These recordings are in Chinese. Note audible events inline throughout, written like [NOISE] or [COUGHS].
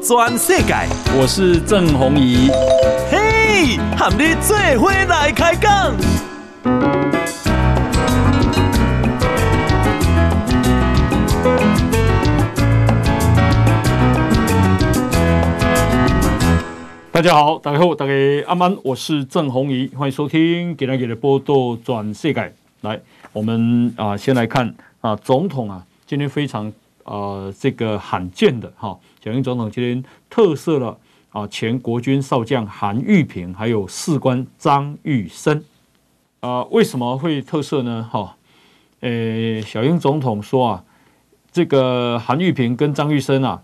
转世界，我是郑宏仪。嘿，和你做伙来开讲。大家好，大家好，大家安安，我是郑宏仪，欢迎收听《给大家的报道全世界》。来，我们啊，先来看啊，总统啊，今天非常。呃，这个罕见的哈，小英总统今天特赦了啊前国军少将韩玉平，还有士官张玉生。啊，为什么会特赦呢？哈，诶，小英总统说啊，这个韩玉平跟张玉生啊，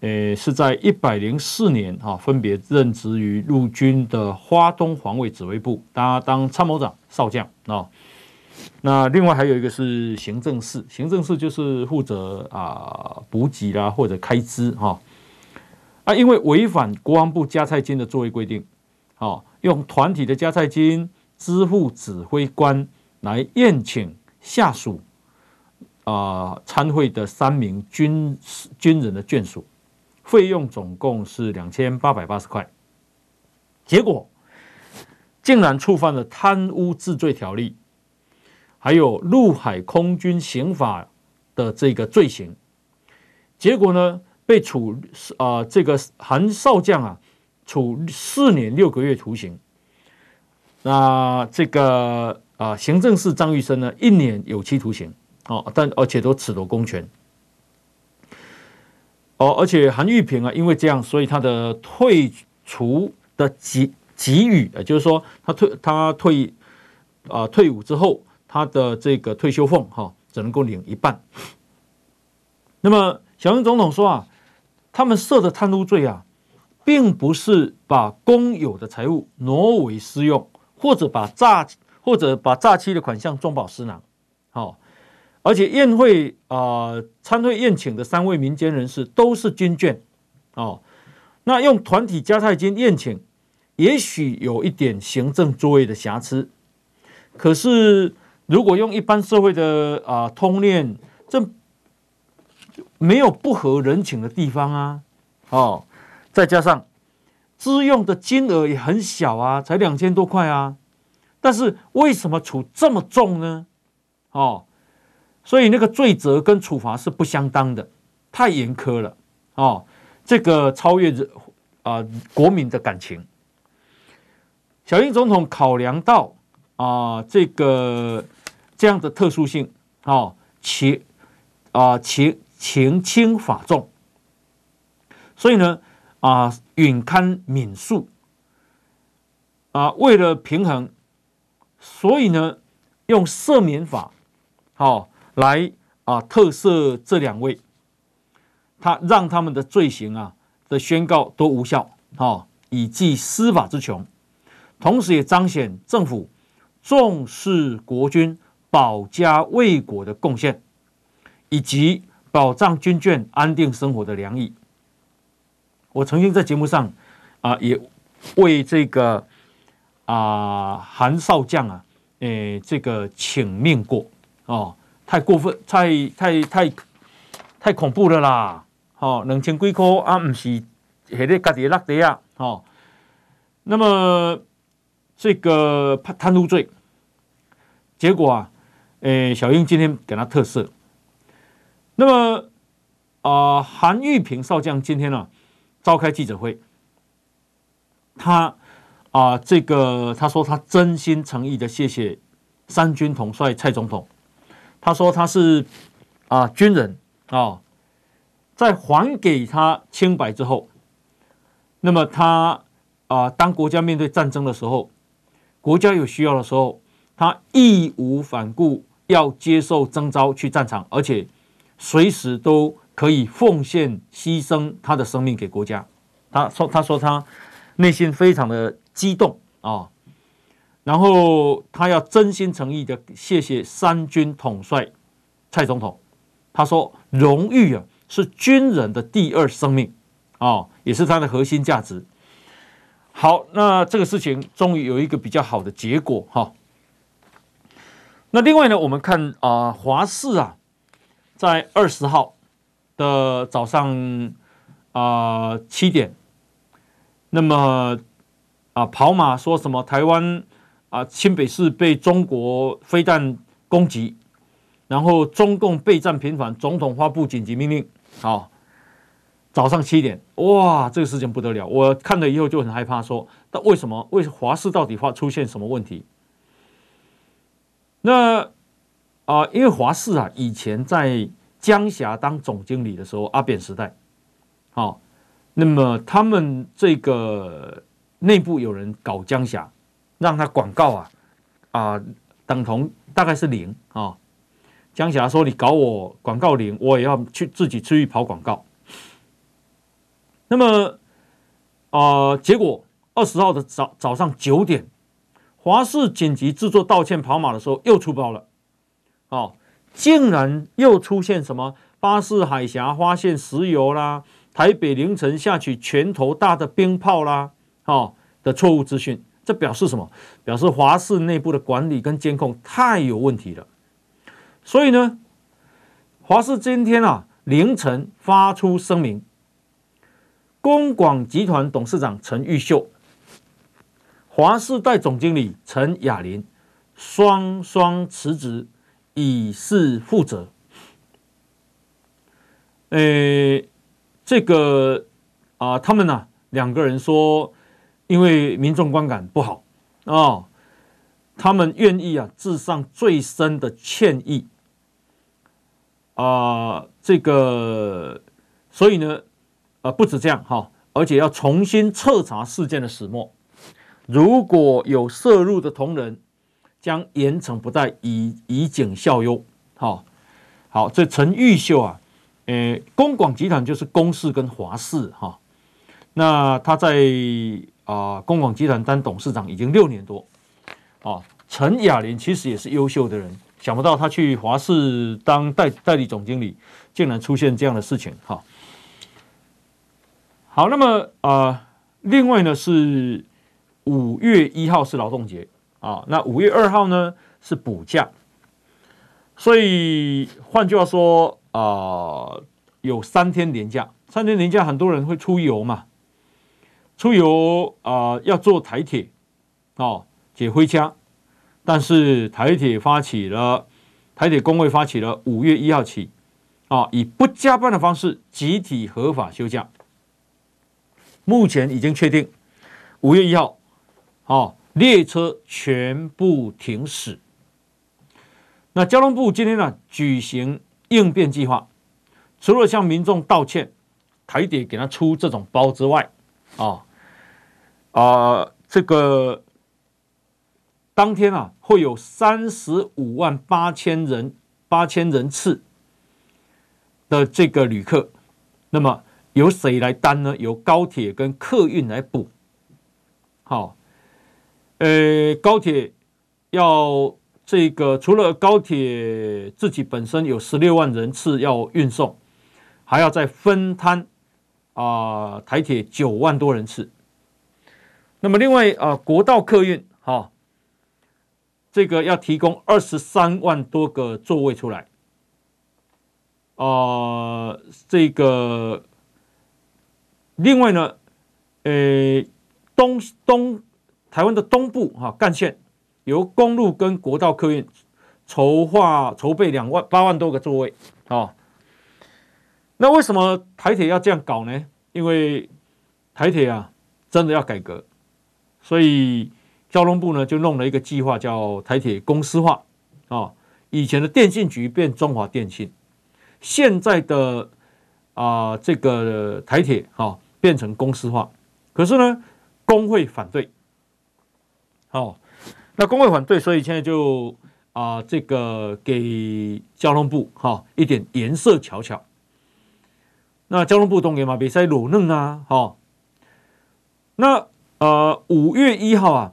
诶，是在一百零四年啊，分别任职于陆军的花东防卫指挥部，当当参谋长、少将啊。那另外还有一个是行政室，行政室就是负责啊补给啦或者开支哈啊，因为违反国防部加菜金的作业规定，哦，用团体的加菜金支付指挥官来宴请下属啊参会的三名军军人的眷属，费用总共是两千八百八十块，结果竟然触犯了贪污治罪条例。还有陆海空军刑法的这个罪行，结果呢，被处啊、呃、这个韩少将啊处四年六个月徒刑。那这个啊、行政室张玉生呢一年有期徒刑哦，但而且都褫夺公权。哦，而且韩玉平啊，因为这样，所以他的退除的给给予，也就是说他退他退啊、退伍之后。他的这个退休俸哈，只能够领一半。那么小英总统说啊，他们涉的贪污罪啊，并不是把公有的财物挪为私用，或者把诈或者把诈欺的款项中饱私囊。好，而且宴会啊参会宴请的三位民间人士都是军眷哦。那用团体加菜金宴请，也许有一点行政作业的瑕疵，可是。如果用一般社会的啊通念，这没有不合人情的地方啊，哦，再加上支用的金额也很小啊，才两千多块啊，但是为什么处这么重呢？哦，所以那个罪责跟处罚是不相当的，太严苛了哦，这个超越着啊国民的感情。小英总统考量到啊这个。这样的特殊性，啊，情啊情情轻法重，所以呢，啊允堪免恕，啊为了平衡，所以呢用赦免法，好来啊特赦这两位，他让他们的罪行啊的宣告都无效，好以济司法之穷，同时也彰显政府重视国军。保家卫国的贡献，以及保障军眷安定生活的良意。我曾经在节目上啊，也为这个啊韩少将啊，诶，这个请命过哦，太过分，太太太太恐怖了啦！哦，两千几块啊，不是还得家己落地啊！哦，那么这个贪贪污罪，结果啊。诶，小英今天给他特赦。那么啊，韩玉平少将今天呢、召开记者会，他啊，这个他说他真心诚意的谢谢三军统帅蔡总统。他说他是啊军人啊，在还给他清白之后，那么他啊，当国家面对战争的时候，国家有需要的时候，他义无反顾。要接受征召去战场，而且随时都可以奉献牺牲他的生命给国家。他说：“他说他内心非常的激动啊，然后他要真心诚意的谢谢三军统帅蔡总统。他说荣誉啊是军人的第二生命啊，也是他的核心价值。好，那这个事情终于有一个比较好的结果哈。”那另外呢，我们看啊、华视啊，在二十号的早上啊七点，那么啊跑马说什么台湾啊新北市被中国飞弹攻击，然后中共备战频繁，总统发布紧急命令，好。早上七点，哇，这个事情不得了！我看了以后就很害怕，说，那为什么？为华视到底发出现什么问题？那啊、因为华视啊，以前在江峡当总经理的时候，阿扁时代，好、哦，那么他们这个内部有人搞江峡，让他广告啊啊、等同大概是零啊、哦。江峡说你搞我广告零，我也要去自己出去跑广告。那么，啊、结果二十号的早早上九点，华视紧急制作道歉跑马的时候又出包了，哦，竟然又出现什么巴士海峡发现石油啦，台北凌晨下起拳头大的冰炮啦，哦的错误资讯，这表示什么？表示华视内部的管理跟监控太有问题了。所以呢，华视今天啊凌晨发出声明。公广集团董事长陈玉秀、华视代总经理陈雅琳双双辞职，以示负责。呃，这个啊，他们呢、啊、两个人说，因为民众观感不好啊、他们愿意啊致上最深的歉意啊，这个，所以呢。啊，不止这样哈，而且要重新彻查事件的始末。如果有涉入的同仁，将严惩不贷，以以儆效尤。好，好，这陈玉秀啊，呃，公广集团就是公视跟华视哈。那他在啊、公广集团当董事长已经六年多。啊，陈雅琳其实也是优秀的人，想不到他去华视当代代理总经理，竟然出现这样的事情哈。好，那么啊、呃，另外呢是五月一号是劳动节啊，那五月二号呢是补假，所以换句话说啊、有三天连假，三天连假很多人会出游嘛，出游啊、要坐台铁哦，解回家，但是台铁发起了，台铁工会发起了五月一号起啊，以不加班的方式集体合法休假。目前已经确定，五月一号，哦，列车全部停驶。那交通部今天呢举行应变计划，除了向民众道歉，台铁给他出这种包之外，啊啊，这个当天啊会有三十五万八千人八千人次的这个旅客，那么。由谁来担呢？由高铁跟客运来补。好，呃，高铁要这个，除了高铁自己本身有十六万人次要运送，还要再分摊啊、台铁九万多人次。那么另外啊、国道客运哈、这个要提供二十三万多个座位出来。啊、这个。另外呢，呃，东东台湾的东部哈干线由公路跟国道客运筹划筹备两万八万多个座位啊。那为什么台铁要这样搞呢？因为台铁啊真的要改革，所以交通部呢就弄了一个计划叫台铁公司化啊。以前的电信局变中华电信，现在的啊这个台铁哈。变成公司化，可是呢，工会反对。好，那工会反对，所以现在就啊、这个给交通部哈、一点颜色瞧瞧。那交通部东给马比赛裸嫩啊，哈、哦。那呃，五月一号啊，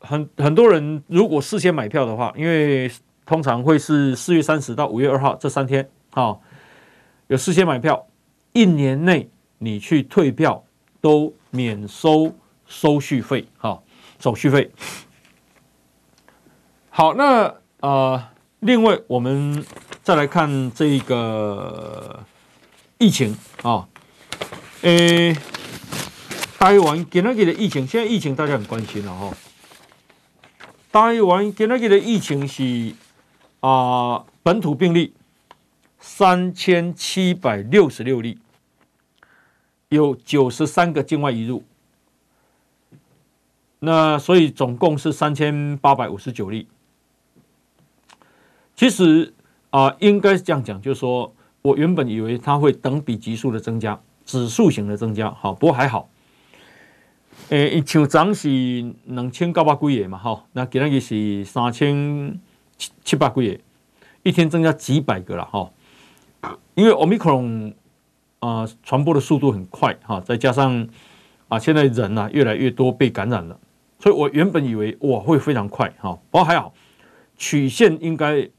很很多人如果事先买票的话，因为通常会是四月三十到五月二号这三天，啊、哦，有事先买票，一年内。你去退票都免收手续费，哈，手续费。好，那、呃，另外我们再来看这个疫情啊，诶，台湾今仔日的疫情，现在疫情大家很关心了哈。台湾今仔日的疫情是啊、本土病例三千七百六十六例，有九十三个境外移入，那所以总共是三千八百五十九例。其实啊、应该是这样讲，就是说我原本以为它会等比级数的增加。指数型的增加，好，不过还好。诶，一像涨是两千九百几个嘛，哈，那今日是三千七七百几个，一天增加几百个了，哈。因为 Omicron 啊，传播的速度很快，哈，再加上啊，现在人呢越来越多被感染了，所以我原本以为我会非常快，哈，不过还好，曲线应该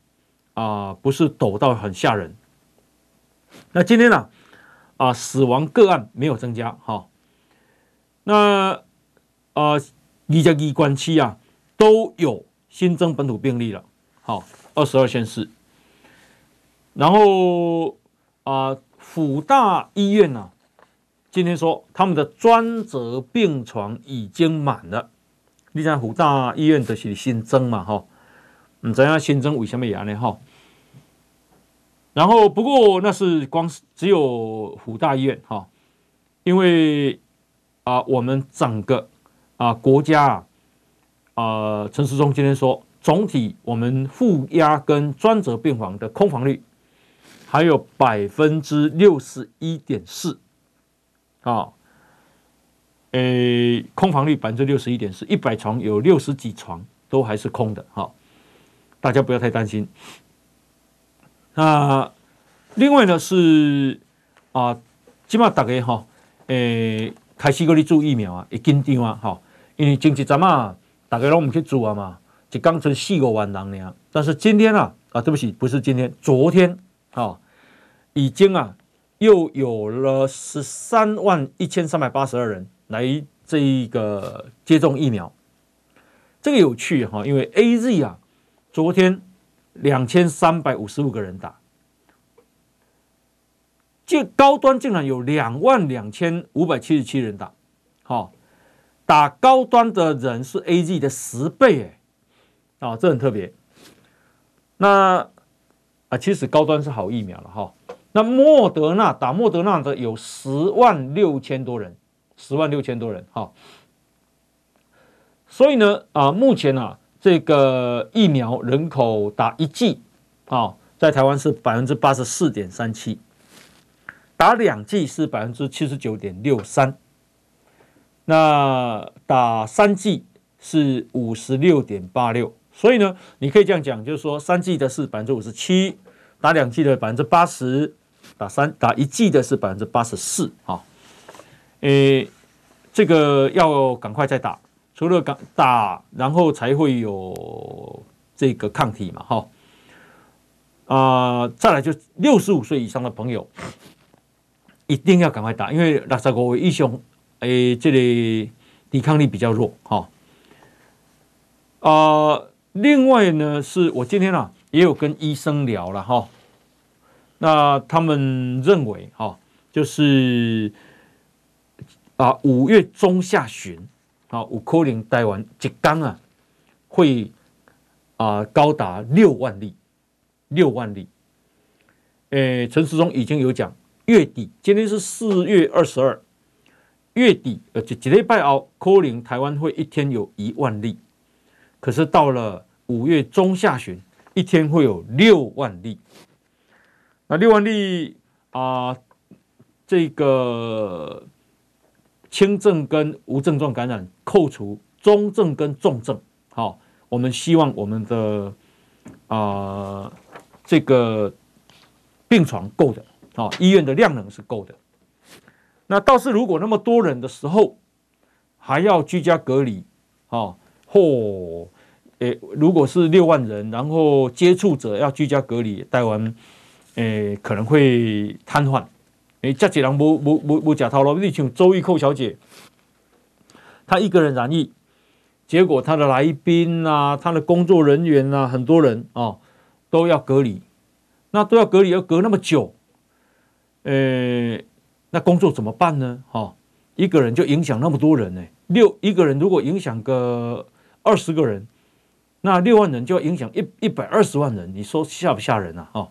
啊不是陡到很吓人。那今天呢？啊，死亡个案没有增加，哈。那啊，一加一关区啊都有新增本土病例了，好，二十二县市。然后啊，辅大医院呢，今天说他们的专责病床已经满了。你像辅大医院的是新增嘛，哈，你知道新增为什么呀呢？哈。然后，不过那是光是只有辅大医院哈，因为啊，我们整个啊国家啊，啊陈时中今天说，总体我们负压跟专责病房的空房率还有百分之六十一点四啊，诶，空房率百分之六十一点四，一百床有六十几床都还是空的哈，大家不要太担心。那另外呢是啊，起码大家哈，诶、开始去做疫苗啊，会紧张啊，哈，因为前一阵啊，大家拢唔去做啊嘛，就刚成四五万人呢。但是今天啊，啊，对不起，不是今天，昨天啊，已经啊，又有了十三万一千三百八十二人来这一个接种疫苗，这个有趣哈，因为 AZ 啊，昨天。两千三百五十五个人打，这高端竟然有两万两千五百七十七人打，好，打高端的人是 AZ 的十倍诶，啊，这很特别。那啊，其实高端是好疫苗了哈。那莫德纳打莫德纳的有十万六千多人，十万六千多人哈。所以呢，啊，目前呢。这个疫苗人口打一剂啊，在台湾是百分之八十四点三七，打两剂是百分之七十九点六三，那打三剂是五十六点八六，所以呢，你可以这样讲，就是说三剂的是百分之五十七，打两剂的百分之八十，打三打一剂的是百分之八十四啊，诶，这个要赶快再打。除了打，然后才会有这个抗体嘛，哈，啊，再来就六十五岁以上的朋友一定要赶快打，因为六十五岁以上，诶，这里抵抗力比较弱，哈，啊，另外呢，是我今天啊也有跟医生聊了，哈，那他们认为，哈，就是啊五月中下旬。啊，五可能台湾一天啊，会啊高达六万例，六万例。诶，陈时中已经有讲，月底今天是四月二十二，月底呃，这几礼拜后，可能台湾会一天有一万例。可是到了五月中下旬，一天会有六万例。那六万例啊，这个。轻症跟无症状感染扣除，中症跟重症，好，我们希望我们的啊、这个病床够的，啊，医院的量能是够的。那倒是如果那么多人的时候，还要居家隔离，啊，或诶，如果是六万人，然后接触者要居家隔离，台湾诶可能会瘫痪。你，这几人不不不不假套路，你像周玉蔻小姐，她一个人染疫，结果她的来宾啊，她的工作人员啊，很多人啊都要隔离，那都要隔离，要隔那么久，呃，那工作怎么办呢？哈，一个人就影响那么多人呢。六一个人如果影响个二十个人，那六万人就要影响一一百二十万人，你说吓不吓人啊？哈。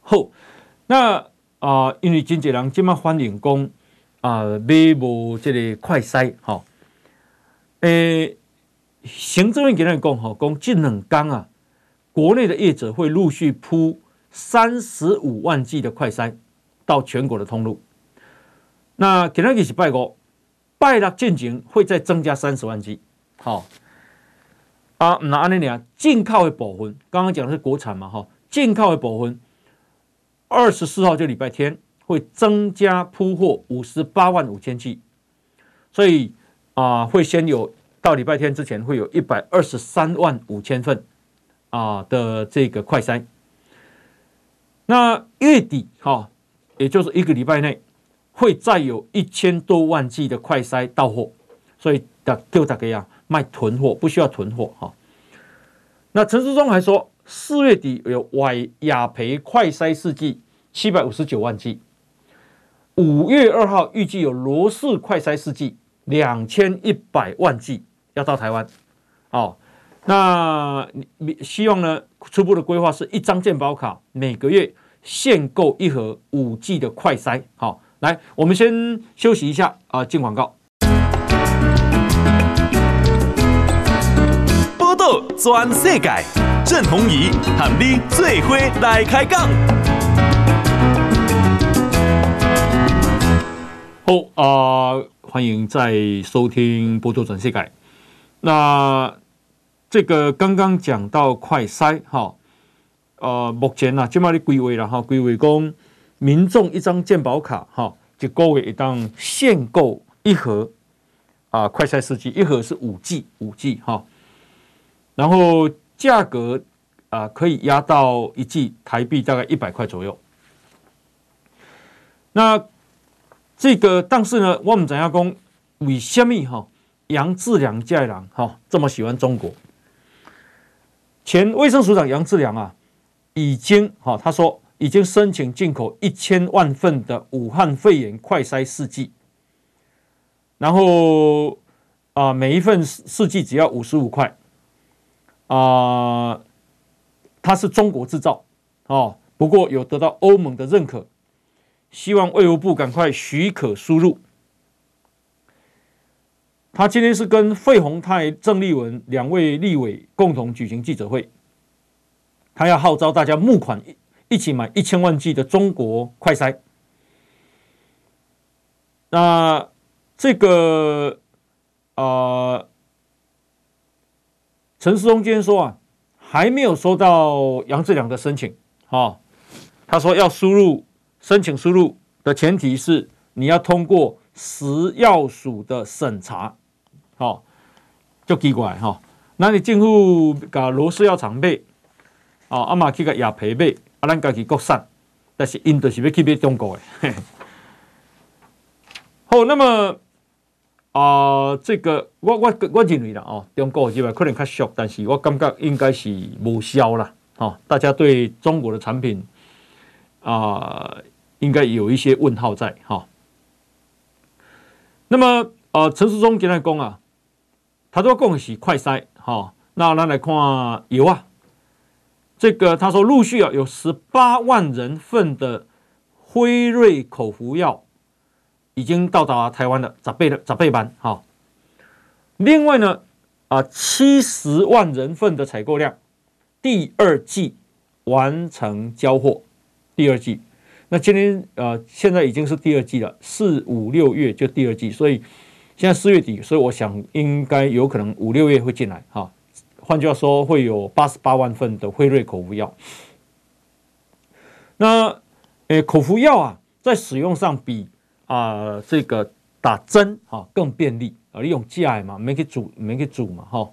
后，那啊、因为真济人这么欢迎讲啊，买无这个快筛哈。诶，行政院给人讲哈，讲近两天啊，国内的业者会陆续铺三十五万剂的快筛到全国的通路。那今天是拜五，拜六进前会再增加三十万剂。好，啊，那安尼呢？进口的部分，刚刚讲的是国产嘛，哈，进口的部分，二十四号就礼拜天会增加铺货五十八万五千剂，所以啊，会先有到礼拜天之前会有一百二十三万五千份啊的这个快筛。那月底哈，也就是一个礼拜内。会再有一千多万剂的快筛到货，所以大就大概呀卖囤货，不需要囤货哈。那陈时中还说，四月底有外雅培快筛试剂七百五十九万剂，五月二号预计有罗氏快筛试剂两千一百万剂要到台湾。哦，那你希望呢？初步的规划是一张健保卡，每个月限购一盒五 G 的快筛。好。来，我们先休息一下啊，进广告。报道全世界，郑弘仪和你最伙来开讲。好啊、呃，欢迎再收听《报道全世界》。那这个刚刚讲到快筛哈，呃，目前呢，今麦的规划了哈，规划讲。民众一张健保卡，哈，就够一档限购一盒啊，快筛试剂一盒是五 G 五 G 哈，然后价格啊可以压到一剂台币大概一百块左右。那这个但是呢，我们怎样讲？为什么哈杨志良家人哈这么喜欢中国？前卫生署长杨志良啊，已经哈他说。已经申请进口一千万份的武汉肺炎快筛试剂，然后啊、每一份试剂只要五十五块，啊、它是中国制造哦，不过有得到欧盟的认可，希望卫福部赶快许可输入。他今天是跟费宏泰、郑丽文两位立委共同举行记者会，他要号召大家募款。一起买一千万剂的中国快筛。那这个啊，陈世忠今天说啊，还没有收到杨志良的申请。哈，他说要输入申请输入的前提是你要通过食药署的审查。好，就奇怪哈，那你进入搞罗氏药厂买，啊，阿玛去个亚培买。啊，咱家己国产，但是印度是要去买中国的。[LAUGHS] 好，那么啊、这个我我我认为啦哦，中国这边可能较俗，但是我感觉应该是无效啦。哦，大家对中国的产品啊、应该有一些问号在哈、哦。那么、呃，陈世忠今天讲啊，他都讲是快筛哈、哦，那咱来看药啊。这个他说，陆续啊有十八万人份的辉瑞口服药已经到达台湾了，十倍的十倍班哈。另外呢啊七十万人份的采购量，第二季完成交货，第二季。那今天呃现在已经是第二季了，四五六月就第二季，所以现在四月底，所以我想应该有可能五六月会进来哈。换句话说，会有八十八万份的辉瑞口服药。那诶，口服药啊，在使用上比啊、呃、这个打针啊更便利啊，利用架嘛，没给煮，没给煮嘛，哈。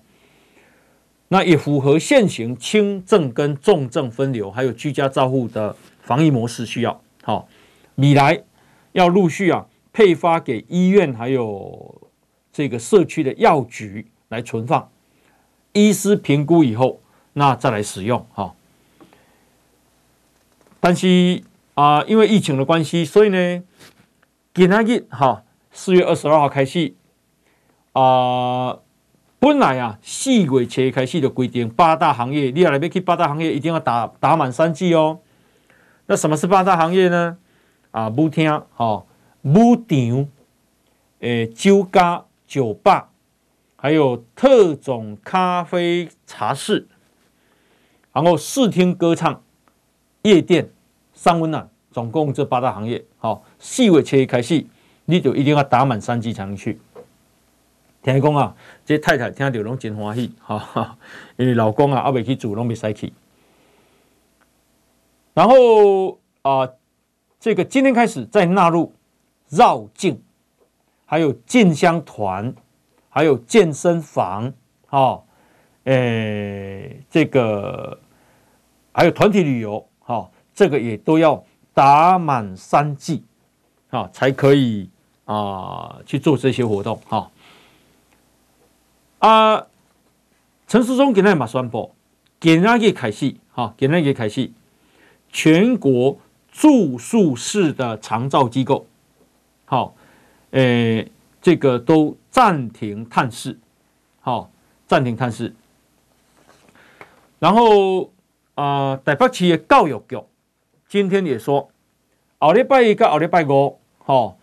那也符合现行轻症跟重症分流，还有居家照护的防疫模式需要。好，未来要陆续啊配发给医院，还有这个社区的药局来存放。医师评估以后，那再来使用哈。但是啊、因为疫情的关系，所以呢，今天日哈四月二十二号开始啊、本来啊四月初开始的规定，八大行业你要来要去八大行业，一定要打打满三剂哦。那什么是八大行业呢？啊，舞厅、哈舞场、诶酒家、酒吧，还有特种咖啡茶室，然后视听歌唱、夜店、三温暖，总共这八大行业。好，四月初开始，你就一定要打满三剂才能去。听讲啊，这太太听到拢真欢喜，哈，因为老公啊，还未去住，拢未使去。然后啊、呃，这个今天开始再纳入绕境，还有进香团，还有健身房，哈，诶，这个还有团体旅游，哈，这个也都要打满三剂，啊，才可以啊、去做这些活动，哈。啊，陈时中今天也宣布，今天开始，哈，今天开始。全国住宿式的长照机构，好，诶，这个都暂停探视，好，暂停探视。然后啊，台北市的教育局今天也说，奥利拜一跟奥利拜五，好，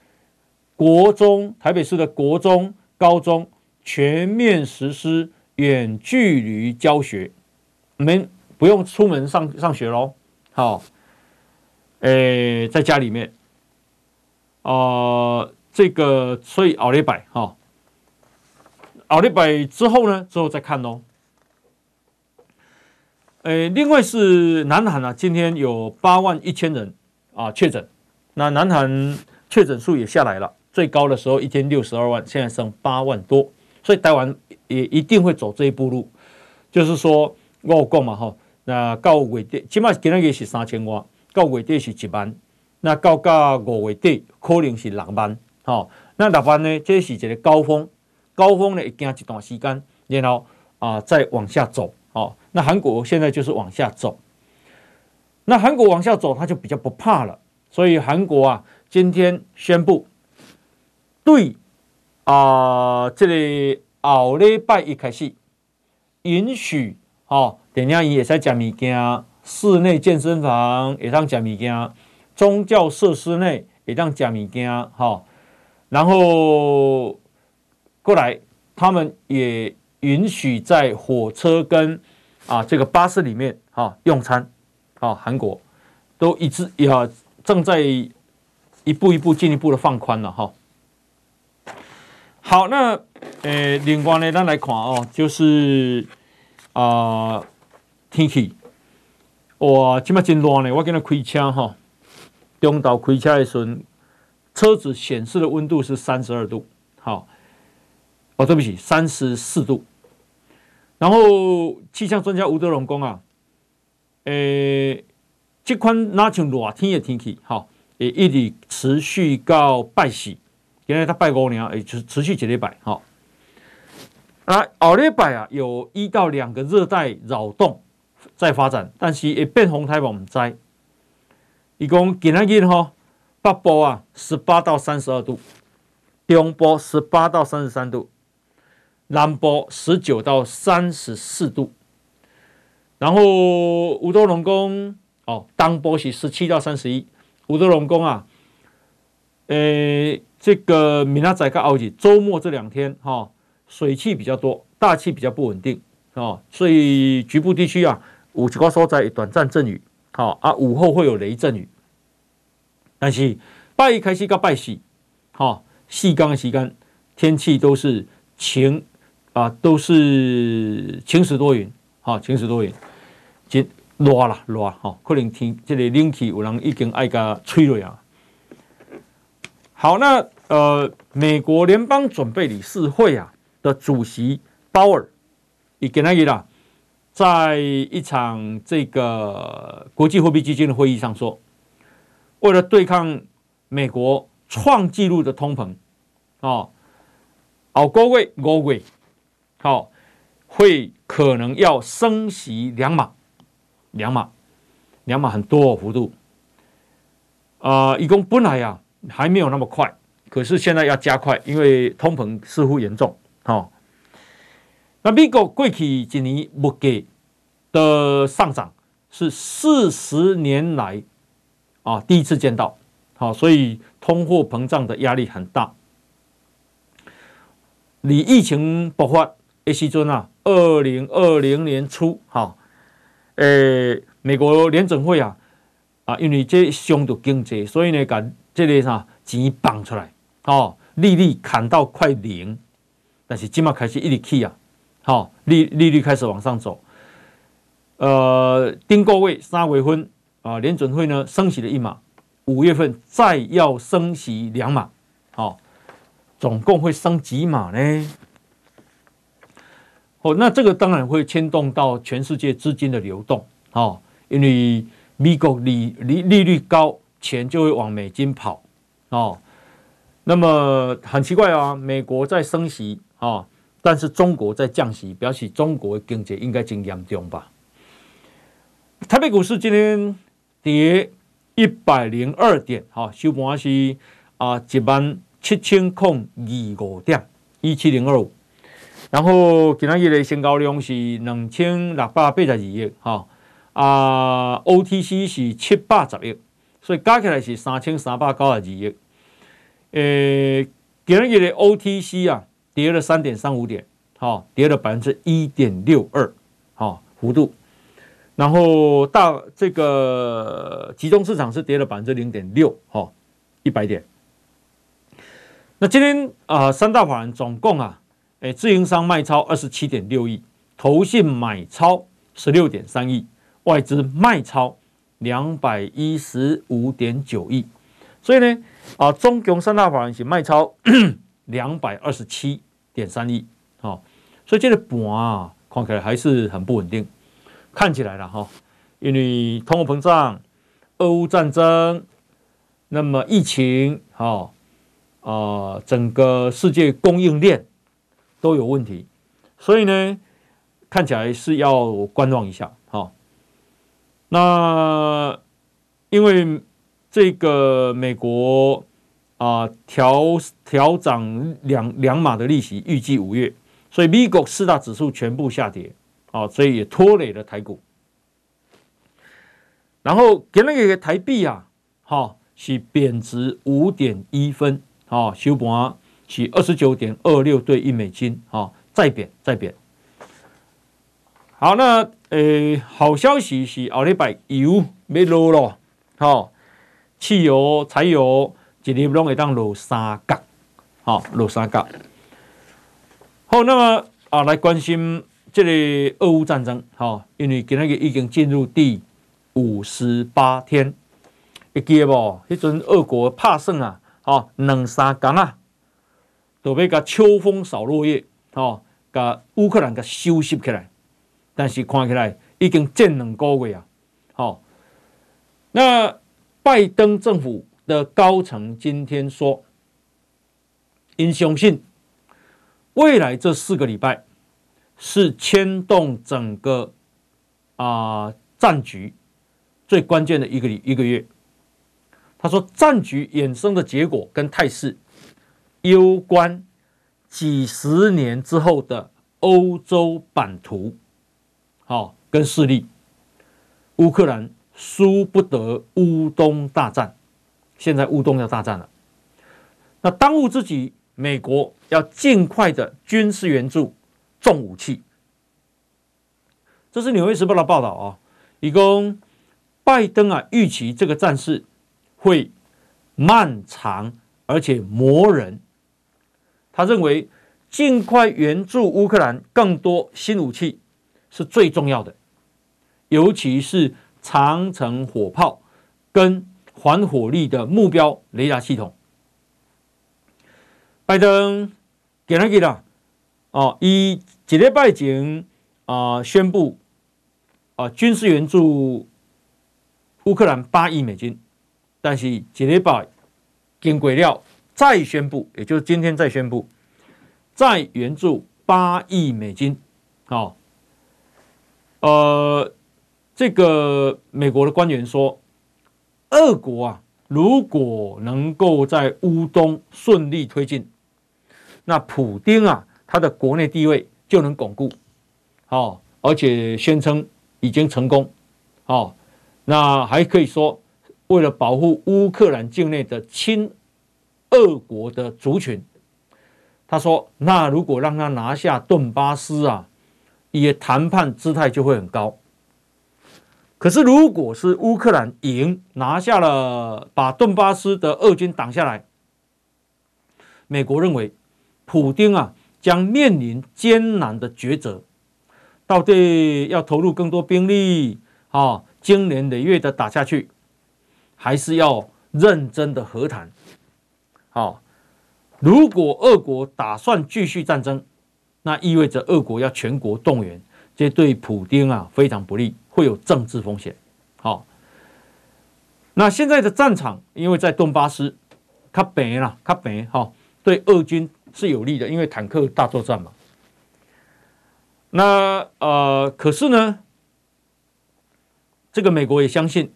国中台北市的国中、高中全面实施远距离教学，你们不用出门上上学喽。好，诶，在家里面，啊、呃，这个所以奥利拜哈，后礼拜之后呢，之后再看喽。诶，另外是南韩啊，今天有八万一千人啊确诊，那南韩确诊数也下来了，最高的时候一天六十二万，现在剩八万多，所以台湾也一定会走这一步路，就是说我讲嘛哈。那到月底，起码今个月是三千万，到月底是一万，那到到五月底可能是六万，好，那六万呢？这是一个高峰，高峰呢，会经一段时间，然后啊、再往下走，那韩国现在就是往下走，那韩国往下走，他就比较不怕了，所以韩国啊，今天宣布对啊、呃，这里奥礼拜一开始允许，好。电影院也在讲物件，室内健身房也当讲物件，宗教设施内也当讲物件，哈。然后过来，他们也允许在火车跟啊这个巴士里面哈用餐，啊，韩国都一直也正在一步一步进一步的放宽了哈。好，那呃，另外呢，咱来看哦，就是啊。天气，哇，今麦真热呢！我跟他开车哈，中岛开车的时候，车子显示的温度是三十二度，好，哦，对不起，三十四度。然后气象专家吴德荣讲啊，诶、欸，这款哪像热天的天气，好，也一直持续到拜四，原来他拜五年，也就是持续几礼拜，好。啊，后礼拜啊，有一到两个热带扰动。在发展，但是一变红台我们在，一共今天日哈，北部啊十八到三十二度，中部十八到三十三度，南波十九到三十四度，然后吴德荣讲哦，当波是十七到三十一，吴德荣讲啊，诶，这个明仔跟后日周末这两天哈，水汽比较多，大气比较不稳定啊，所以局部地区啊。有几个所在短暂阵雨，好啊，午后会有雷阵雨，但是拜一开始到拜四，好，细刚的时间天气都是晴啊，都是晴时多云，好，晴时多云，热热啦热，好，可能天这里冷气有人已经爱加吹了呀。好，那呃，美国联邦准备理事会啊的主席鲍尔，伊跟他伊啦。在一场这个国际货币基金的会议上说，为了对抗美国创纪录的通膨，啊，好，各位各位，好，会可能要升息两码，两码，两码很多幅度。啊，一共本来呀、啊、还没有那么快，可是现在要加快，因为通膨似乎严重。好、哦，那美国过去一年物价的上涨是四十年来啊第一次见到，好、哦，所以通货膨胀的压力很大。你疫情爆发时阵啊，二零二零年初，哈，诶，美国联准会啊，啊，因为这伤到经济，所以呢，把这个啥钱放出来，哦，利率砍到快零，但是今嘛开始一直起啊，好，利利率开始往上走，呃，丁各位三月份啊，联准会呢升息了一码，五月份再要升息两码，好。总共会升几码呢？哦，那这个当然会牵动到全世界资金的流动哦，因为美国利利利率高，钱就会往美金跑哦。那么很奇怪啊，美国在升息啊，但是中国在降息，表示中国经济应该真严重吧？台北股市今天跌一百零二点，哈，收盘是啊一万。七千空二五点一七零二五，然后今天的成交量是两千六百八十二亿，哈啊，OTC 是七百十亿，所以加起来是三千三百九十二亿。呃，今天的 OTC 啊，跌了三点三五点，哈，跌了百分之一点六二，哈，幅度。然后大这个集中市场是跌了百分之零点六，哈，一百点。那今天啊、三大法人总共啊，诶，自营商卖超二十七点六亿，投信买超十六点三亿，外资卖超两百一十五点九亿，所以呢，啊、中，共三大法人是卖超 [COUGHS] 两百二十七点三亿，哦，所以这个盘啊，看起来还是很不稳定，看起来了哈、因为通货膨胀、俄乌战争，那么疫情，哈、哦。啊、整个世界供应链都有问题，所以呢，看起来是要观望一下。哈、那因为这个美国啊调调涨两两码的利息，预计五月，所以美国四大指数全部下跌，啊、哦，所以也拖累了台股。然后给那个台币啊，哈、是贬值五点一分。好，收盘是二十九点二六兑一美金，好，再贬再贬。好，那呃，好消息是后礼拜油要落了，好，汽油、柴油一日拢会当落三角，好，落三角。好，那么啊，来关心这个俄乌战争，好，因为今日已经进入第五十八天，会记得不？迄阵俄国拍算啊。哦，两三天啊，都要甲秋风扫落叶，哦，甲乌克兰甲收拾起来。但是看起来已经战两个月啊，好。那拜登政府的高层今天说，因相信未来这四个礼拜是牵动整个啊、呃、战局最关键的一个一个月。他说，战局衍生的结果跟态势，攸关几十年之后的欧洲版图，好跟势力。乌克兰输不得乌东大战，现在乌东要大战了。那当务之急，美国要尽快的军事援助重武器。这是《纽约时报》的报道啊，以供拜登啊预期这个战事。会漫长而且磨人。他认为尽快援助乌克兰更多新武器是最重要的，尤其是长程火炮跟反火力的目标雷达系统。拜登给他给了哦，以几礼拜前啊宣布啊军事援助乌克兰八亿美金。但是几礼拜经过了再宣布，也就是今天再宣布，再援助八亿美金。好，呃，这个美国的官员说，俄国啊如果能够在乌东顺利推进，那普丁啊，他的国内地位就能巩固，好，而且宣称已经成功，好，那还可以说，为了保护乌克兰境内的亲俄国的族群，他说，那如果让他拿下顿巴斯啊，也谈判姿态就会很高。可是，如果是乌克兰赢，拿下了，把顿巴斯的俄军挡下来，美国认为，普丁啊将面临艰难的抉择，到底要投入更多兵力啊，经年累月的打下去，还是要认真的和谈？好，如果俄国打算继续战争，那意味着俄国要全国动员，这对普丁啊非常不利。会有政治风险，好，那现在的战场，因为在顿巴斯，它北了，它北哈，对俄军是有利的，因为坦克大作战嘛。那呃，可是呢，这个美国也相信，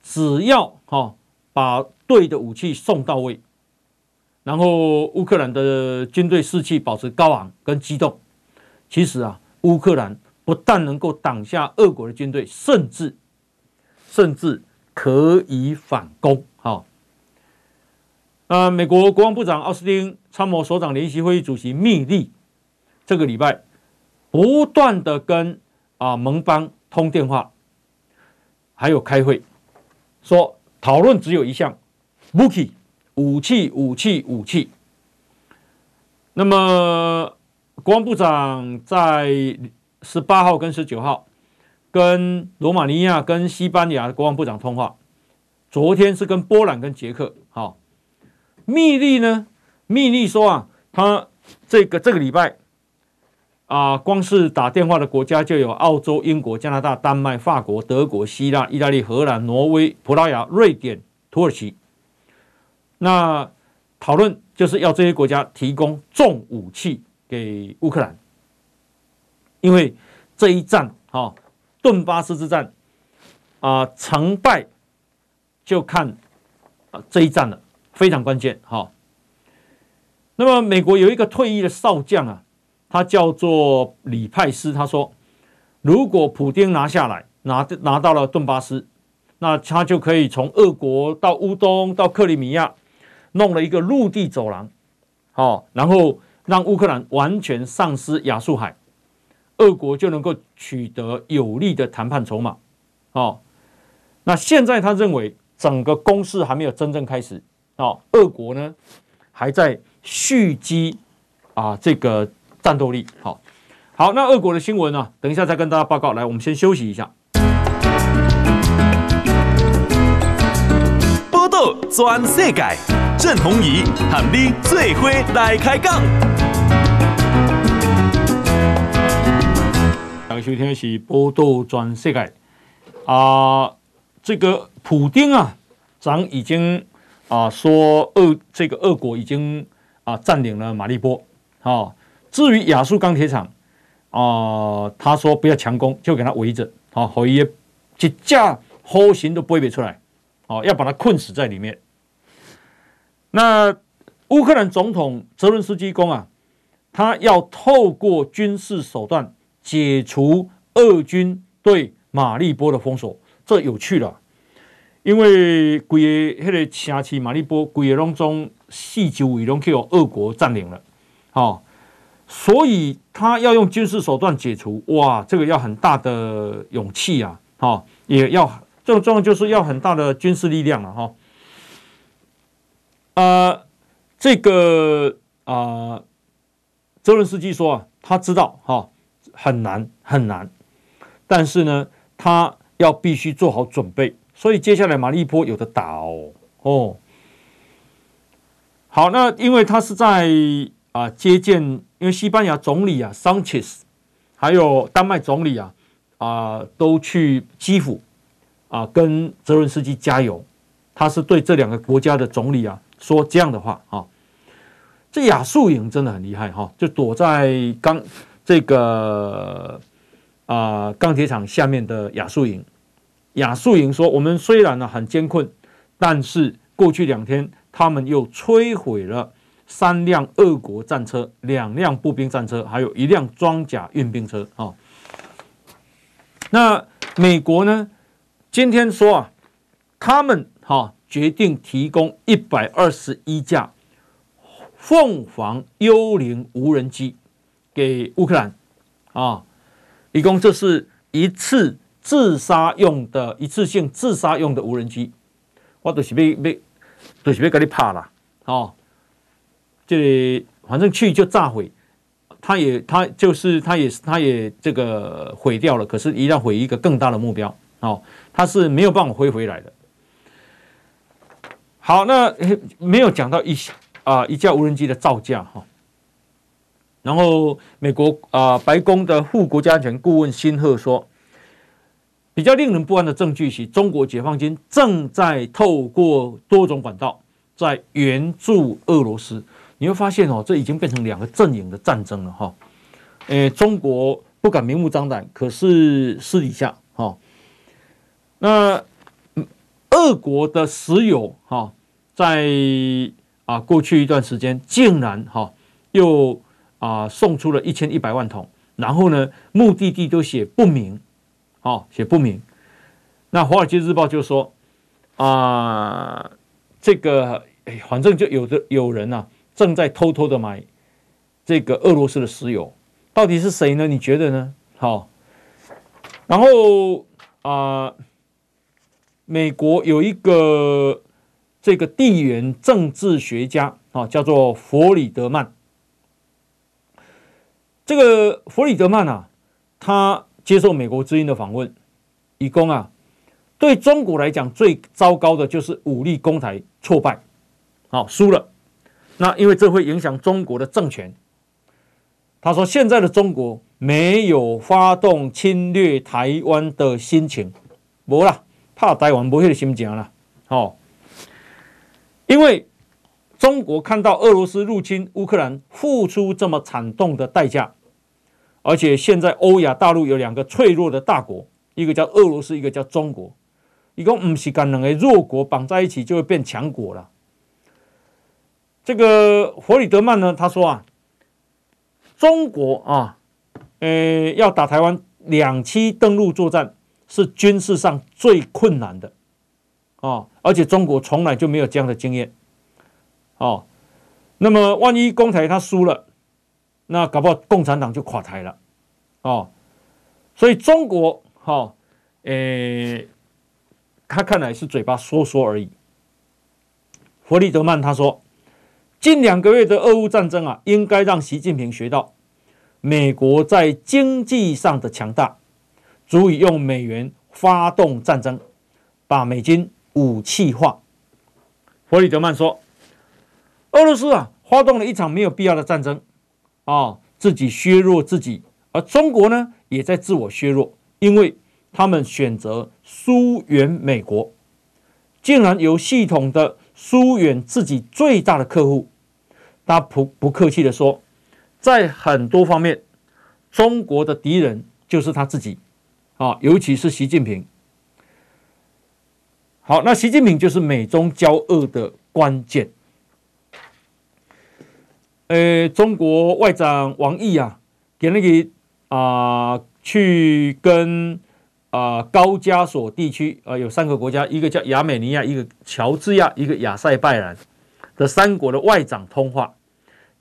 只要哈把对的武器送到位，然后乌克兰的军队士气保持高昂跟激动，其实啊，乌克兰。不但能够挡下俄国的军队，甚至甚至可以反攻。好，呃，美国国防部长奥斯汀参谋首长联席会议主席密利这个礼拜不断的跟啊盟邦通电话，还有开会，说讨论只有一项，武器，武器，武器，武器。那么国防部长在。十八号跟十九号，跟罗马尼亚、跟西班牙的国防部长通话。昨天是跟波兰、跟捷克。好，密利呢？密利说啊，他这个这个礼拜啊，光是打电话的国家就有澳洲、英国、加拿大、丹麦、法国、德国、希腊、意大利、荷兰、挪威、葡萄牙、瑞典、土耳其。那讨论就是要这些国家提供重武器给乌克兰。因为这一战，哈，顿巴斯之战，啊，成败就看啊这一战了，非常关键，哈。那么，美国有一个退役的少将啊，他叫做李派斯，他说，如果普丁拿下来，拿拿到了顿巴斯，那他就可以从俄国到乌东到克里米亚，弄了一个陆地走廊，好，然后让乌克兰完全丧失亚速海。俄国就能够取得有利的谈判筹码，哦，那现在他认为整个攻势还没有真正开始，哦，俄国呢还在蓄积啊这个战斗力，好，好，那俄国的新闻呢，等一下再跟大家报告。来，我们先休息一下。报道全世界，郑弘仪喊你做伙来开讲。昨天是报道全世界啊，这个普丁啊，咱已经啊说俄这个俄国已经啊占领了马利波，啊，至于亚速钢铁厂啊，他说不要强攻，就给他围着，啊，好一一架火刑都不会出来，哦，要把他困死在里面。那乌克兰总统泽伦斯基公啊，他要透过军事手段。解除俄军对马利波的封锁，这有趣了，因为规个那个城市马利波规个拢中四周围拢有俄国占领了，好，所以他要用军事手段解除，哇，这个要很大的勇气啊，好，也要这种状况就是要很大的军事力量了哈，呃，这个啊，泽伦斯基说啊，他知道哈。很难很难，但是呢，他要必须做好准备，所以接下来马利波有的打哦哦。好，那因为他是在啊接见，因为西班牙总理啊桑切斯，还有丹麦总理啊啊都去基辅啊跟泽伦斯基加油，他是对这两个国家的总理啊说这样的话啊。这亚速营真的很厉害哈，就躲在刚。这个啊，钢铁厂下面的亚速营，亚速营说：“我们虽然呢很艰困，但是过去两天，他们又摧毁了三辆俄国战车、两辆步兵战车，还有一辆装甲运兵车啊。那美国呢？今天说啊，他们哈决定提供一百二十一架凤凰幽灵无人机给乌克兰啊，一共这是一次自杀用的一次性自杀用的无人机，我都是被被都是被给你怕了哦，这里反正去就炸毁。他也，他就是，他也是，他也这个毁掉了。可是，一定要毁一个更大的目标哦，他是没有办法挥回来的。好，那没有讲到一啊一架无人机的造价哈。然后，美国啊白宫的副国家安全顾问辛赫说，比较令人不安的证据是中国解放军正在透过多种管道在援助俄罗斯。你会发现哦，这已经变成两个阵营的战争了哈。诶，中国不敢明目张胆，可是私底下哈，那俄国的石油哈，在啊过去一段时间竟然哈又啊送出了一千一百万桶，然后呢目的地都写不明，哦写不明。那《华尔街日报》就说啊，这个哎，反正就有的有人呐。正在偷偷的买这个俄罗斯的石油，到底是谁呢？你觉得呢？好，然后啊、美国有一个这个地缘政治学家啊，叫做弗里德曼。这个弗里德曼啊，他接受美国之音的访问，以供啊，对中国来讲最糟糕的就是武力攻台挫败，好输了。那因为这会影响中国的政权，他说现在的中国没有发动侵略台湾的心情，没啦，怕台湾没有心情了，哦，因为中国看到俄罗斯入侵乌克兰付出这么惨痛的代价，而且现在欧亚大陆有两个脆弱的大国，一个叫俄罗斯，一个叫中国，一共不是跟两个弱国绑在一起就会变强国了。这个弗里德曼呢，他说啊，中国啊，呃，要打台湾两栖登陆作战是军事上最困难的啊，而且中国从来就没有这样的经验哦。那么万一公台他输了，那搞不好共产党就垮台了哦。所以中国哈，呃，他看来是嘴巴说说而已。弗里德曼他说。近两个月的俄乌战争啊，应该让习近平学到美国在经济上的强大，足以用美元发动战争，把美金武器化。弗里德曼说：“俄罗斯啊，发动了一场没有必要的战争，啊，自己削弱自己；而中国呢，也在自我削弱，因为他们选择疏远美国，竟然有系统的疏远自己最大的客户。”他不不客气的说，在很多方面，中国的敌人就是他自己，啊，尤其是习近平。好，那习近平就是美中交恶的关键。呃，中国外长王毅啊，给那个啊，去跟啊高加索地区啊，有三个国家，一个叫亚美尼亚，一个乔治亚，一个亚塞拜然的三国的外长通话。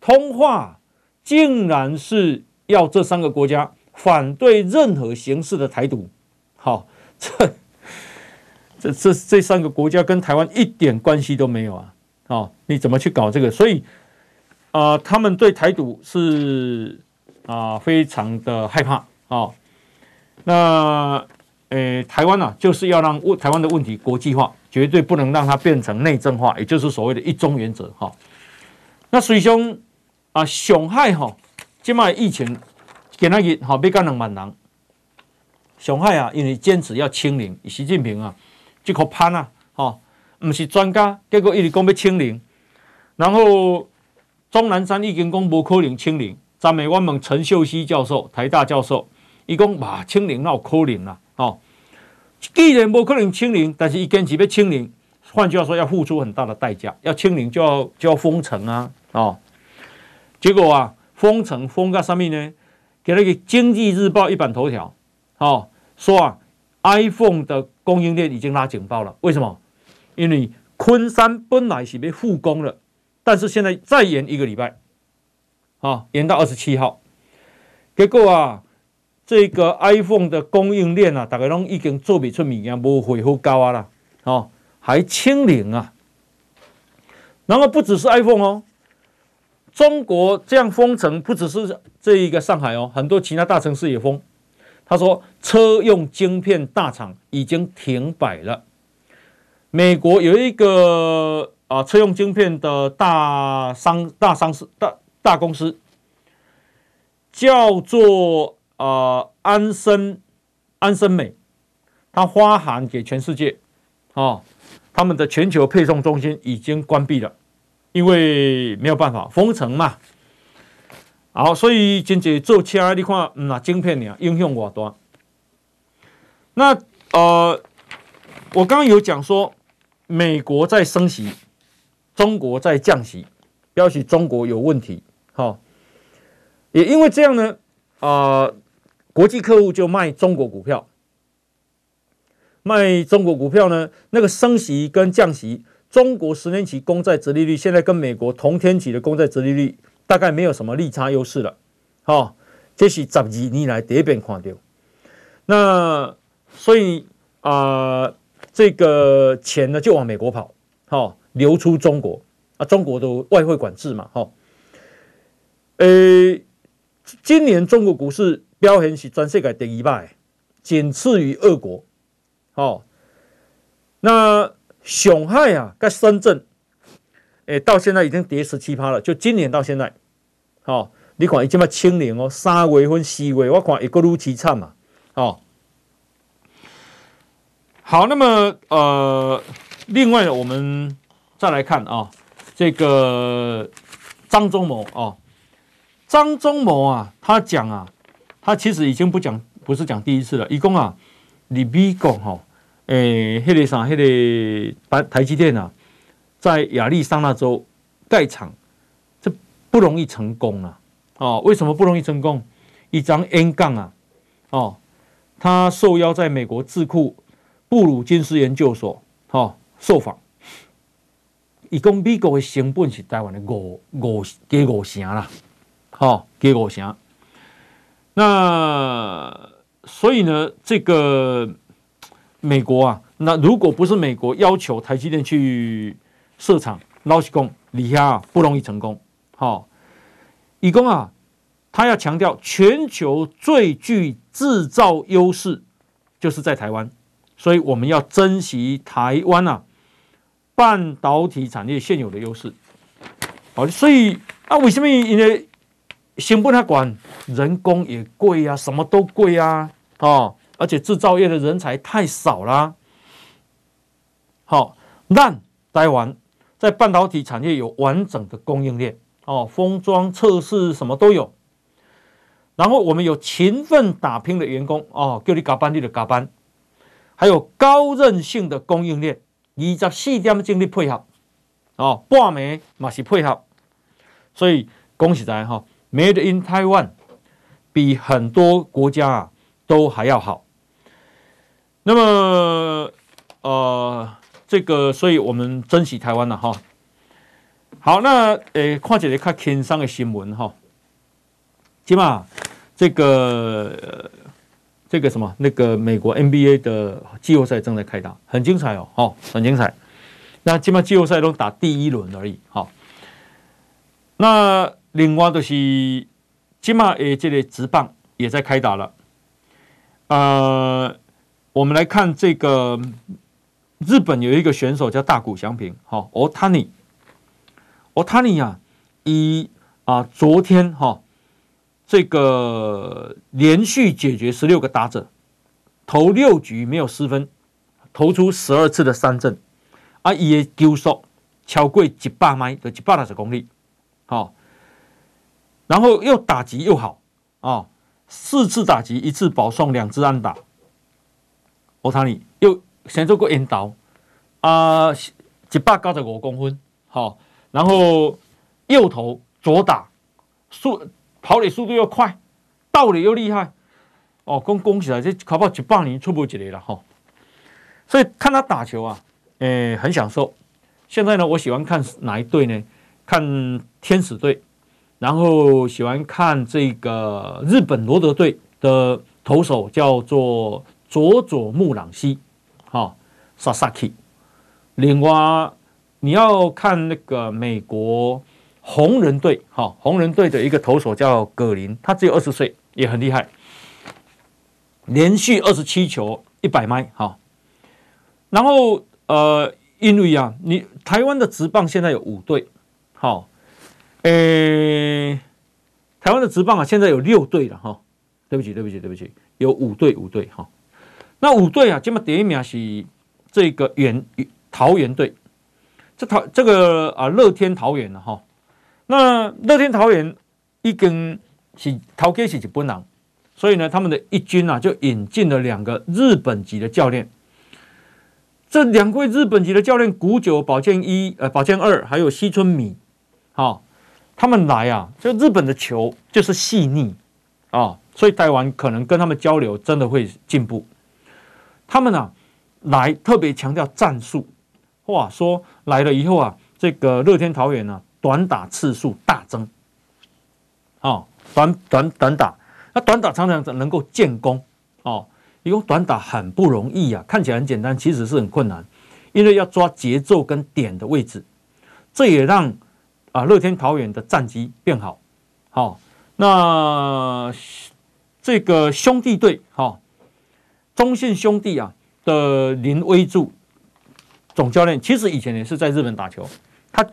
通话竟然是要这三个国家反对任何形式的台独，好，这这这三个国家跟台湾一点关系都没有啊，好，你怎么去搞这个？所以啊、他们对台独是啊、非常的害怕啊。那呃，台湾呢、啊，就是要让台湾的问题国际化，绝对不能让它变成内政化，也就是所谓的一中原则哈。那水兄。啊，上海哈，今麦疫情今仔日哈，要干两万人。上海啊，因为坚持要清零，习近平啊，这个潘啊，哈，不是专家，结果一直讲要清零。然后钟南山已经讲无可能清零。昨暝我问陈秀熙教授，台大教授，伊讲哇，清零哪有可能啦？哦，既然无可能清零，但是伊坚持要清零，换句话说，要付出很大的代价，要清零就要就要封城啊，哦，结果啊，封城封到上面呢，给那个《经济日报》一版头条，哦，说啊，iPhone 的供应链已经拉警报了，为什么？因为昆山本来是被复工了，但是现在再延一个礼拜，啊、延到二十七号，结果啊，这个 iPhone 的供应链啊，大概都已经做不出物件，无恢复高啊了，哦。还清零啊！然后不只是 iPhone 哦，中国这样封城，不只是这一个上海哦，很多其他大城市也封。他说，车用晶片大厂已经停摆了。美国有一个啊，车用晶片的大商、大商司、大大公司，叫做啊安森安森美，他发函给全世界啊。他们的全球配送中心已经关闭了，因为没有办法封城嘛。好，所以真正做车，你看，嗯啊，晶片呢影响我多。那呃，我刚刚有讲说，美国在升息，中国在降息，表示中国有问题。好，也因为这样呢，啊、呃，国际客户就卖中国股票。卖中国股票呢？那个升息跟降息，中国十年期公债殖利率现在跟美国同天期的公债殖利率大概没有什么利差优势了。好、哦，这是十二年来第一遍看到。那所以啊、呃，这个钱呢就往美国跑，好、流出中国啊，中国的外汇管制嘛，好、哦。呃，今年中国股市表现是全世界第一摆，仅次于俄国。哦，那上海啊，跟深圳，诶，到现在已经跌十七趴了。就今年到现在，哦，你看已经嘛清零哦，三月份、四月，我看一个如凄惨嘛。哦，好，那么呃，另外我们再来看啊、这个张忠谋啊，张忠谋啊，他讲啊，他其实已经不讲，不是讲第一次了，一共啊。你美国哈，诶，迄个啥，迄个台台积电啊，在亚利桑那州盖厂，这不容易成功啊！哦，为什么不容易成功？一张 N 杠啊，哦，他受邀在美国智库布鲁金斯研究所，哦，受访，一共美国的成本是台湾的五五加五成啦，好，加五成，那。所以呢，这个美国啊，那如果不是美国要求台积电去设厂，老实讲，李亚啊不容易成功。好，以公啊，他要强调全球最具制造优势就是在台湾，所以我们要珍惜台湾啊半导体产业现有的优势。好，所以啊，为什么因为成本他管，人工也贵啊，什么都贵啊。哦，而且制造业的人才太少啦。好，但台湾在半导体产业有完整的供应链，哦，封装测试什么都有。然后我们有勤奋打拼的员工，哦，叫你加班你就加班，还有高韧性的供应链，二十四点精力配合，哦，半暝嘛是配合。所以恭喜大家哈，Made in Taiwan 比很多国家啊。都还要好，那么呃，这个，所以我们珍惜台湾了哈。好，那呃，看起来看天上的新闻哈，起码这个这个什么，那个美国 NBA 的季后赛正在开打，很精彩哦，哈，很精彩。那起码季后赛都打第一轮而已，好。那另外就是起码诶，这个直棒也在开打了。呃，我们来看这个日本有一个选手叫大谷翔平，好，奥塔尼，奥塔尼呀，以啊昨天哈、哦、这个连续解决十六个打者，投六局没有失分，投出十二次的三振，啊，伊的球速超过一百迈，就一百二十公里，好，然后又打击又好啊。四次打击，一次保送，两次安打。奥塔尼又先做过引导啊，一百九十五公分，好，然后右投左打，速跑垒速度又快，盗垒又厉害，哦，恭恭喜啊！这考不好一百年出不几来了哈。所以看他打球啊，诶、很享受。现在呢，我喜欢看哪一队呢？看天使队，然后喜欢看这个日本罗德队的投手叫做佐佐木朗希，，Sasaki。另外，你要看那个美国红人队，哈，红人队的一个投手叫葛林，他只有二十岁，也很厉害，连续二十七球一百迈，哈。然后，呃，因为啊，你台湾的职棒现在有五队，好，诶，台湾的职棒啊，现在有六队了，哈。对不起，对不起，对不起，有五队，五队，哈。那五队啊，今嘛第一名是这个原。桃园队，这桃这个啊，乐天桃园了哈。那乐天桃园一根是桃根是日本人，所以呢，他们的一军啊就引进了两个日本籍的教练。这两位日本籍的教练，古久保健一呃保健二，还有西村米，哈，他们来啊，就日本的球就是细腻啊，所以台湾可能跟他们交流真的会进步。他们啊来特别强调战术。话说来了以后啊，这个乐天桃园呢，短打次数大增，哦，短短短打，那短打常常能够建功哦。因为短打很不容易啊，看起来很简单，其实是很困难，因为要抓节奏跟点的位置，这也让啊乐天桃园的战绩变好。好，那这个兄弟队，哈，中信兄弟啊的林威柱。总教练其实以前也是在日本打球，他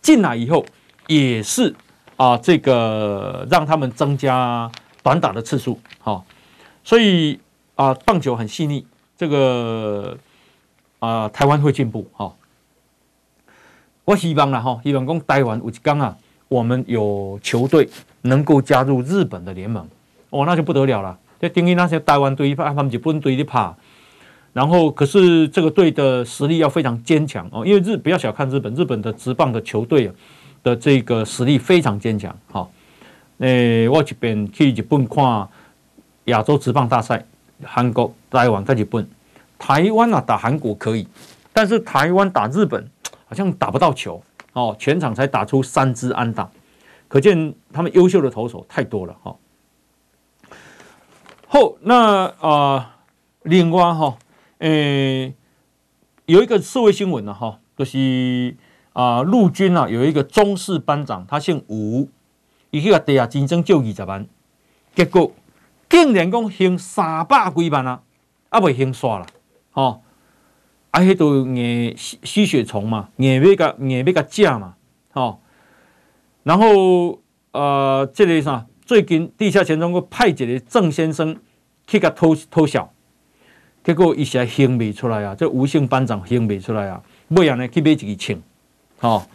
进来以后也是啊，这个让他们增加短打的次数，哈，所以啊，棒球很细腻，这个啊，台湾会进步，哈。我希望了哈，希望讲台湾有一天啊，我们有球队能够加入日本的联盟，哦，那就不得了了，这等于那些台湾队他们日本队的怕。然后，可是这个队的实力要非常坚强哦，因为日不要小看日本，日本的职棒的球队的这个实力非常坚强。好，诶，我这边去日本看亚洲职棒大赛，韩国、台湾跟日本，台湾啊打韩国可以，但是台湾打日本好像打不到球哦，全场才打出三支安打，可见他们优秀的投手太多了哈。后那啊，另外哈。诶、有一个社会新闻呢，哈，就是啊，陆军啊有一个中士班长，他姓吴，伊去个地下竞争就二十万，结果竟然讲还三百几万啊，啊未还煞啦，吼，啊，迄都硬吸血虫嘛，硬要甲硬要甲食嘛，吼，然后呃，这个啥，最近地下钱庄个派一个郑先生去甲偷偷笑。结果一下兴未出来啊！这吴姓班长兴未出来啊！不然呢，去买一支枪，哦，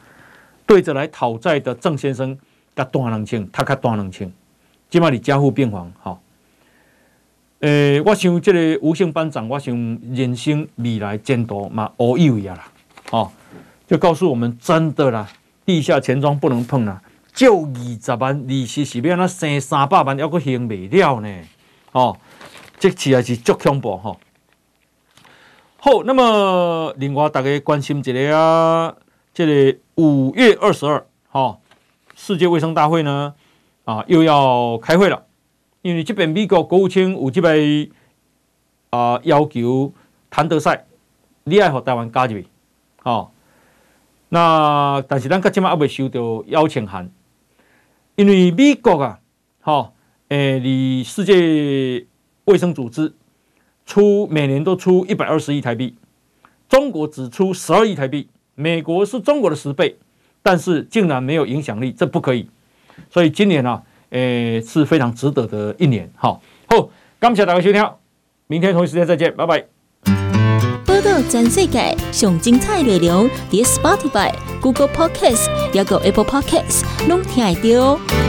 对着来讨债的郑先生，甲断两枪，他甲断两枪，今嘛你加护病房，哈、哦。诶、我想这个吴姓班长，我想人生未来前途嘛，无有呀啦，哦，就告诉我们真的啦，地下钱庄不能碰啦，就二十万利息是要那生三百万，要搁还不了呢，哦，这次也是足恐怖哈。哦好，那么另外大家关心一个啊，这个五月二十二号，世界卫生大会呢啊又要开会了，因为这边美国国务卿有这边啊要求谭德塞，你爱和台湾加入，好，那但是咱今嘛还未收到邀请函，因为美国啊，好，诶，离世界卫生组织。出每年都出一百二十亿台币，中国只出十二亿台币，美国是中国的十倍，但是竟然没有影响力，这不可以。所以今年呢、啊，诶是非常值得的一年。好，好，感谢大家收听，明天同一时间再见，拜拜。报道全世界上精彩内容，点 Spotify、Google Podcasts，还有 Apple Podcasts，拢听得到。